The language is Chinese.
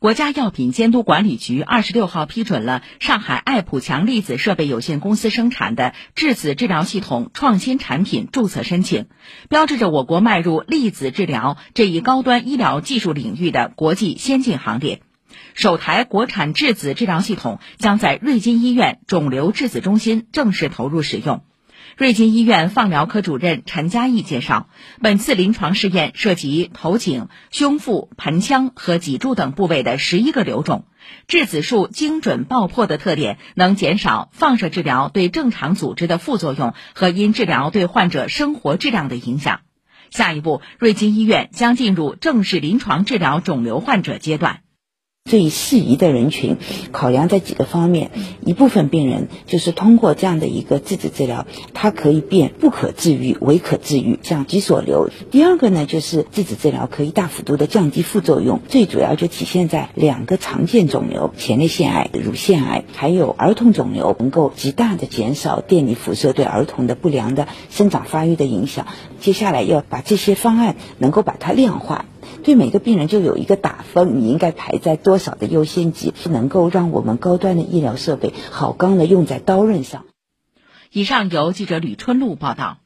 国家药品监督管理局二十六号批准了上海爱普强粒子设备有限公司生产的质子治疗系统创新产品注册申请，标志着我国迈入粒子治疗这一高端医疗技术领域的国际先进行列。首台国产质子治疗系统将在瑞金医院肿瘤质子中心正式投入使用。瑞金医院放疗科主任陈嘉义介绍，本次临床试验涉及头颈、胸腹、盆腔和脊柱等部位的十一个瘤种，质子束精准爆破的特点能减少放射治疗对正常组织的副作用和因治疗对患者生活质量的影响。下一步，瑞金医院将进入正式临床治疗肿瘤患者阶段。最适宜的人群，考量在几个方面。一部分病人就是通过这样的一个质子治疗，它可以变不可治愈为可治愈，像脊索瘤。第二个呢，就是质子治疗可以大幅度的降低副作用，最主要就体现在两个常见肿瘤：前列腺癌、乳腺癌，还有儿童肿瘤，能够极大的减少电离辐射对儿童的不良的生长发育的影响。接下来要把这些方案能够把它量化。对每个病人就有一个打分，你应该排在多少的优先级，是能够让我们高端的医疗设备好钢的用在刀刃上。以上由记者吕春露报道。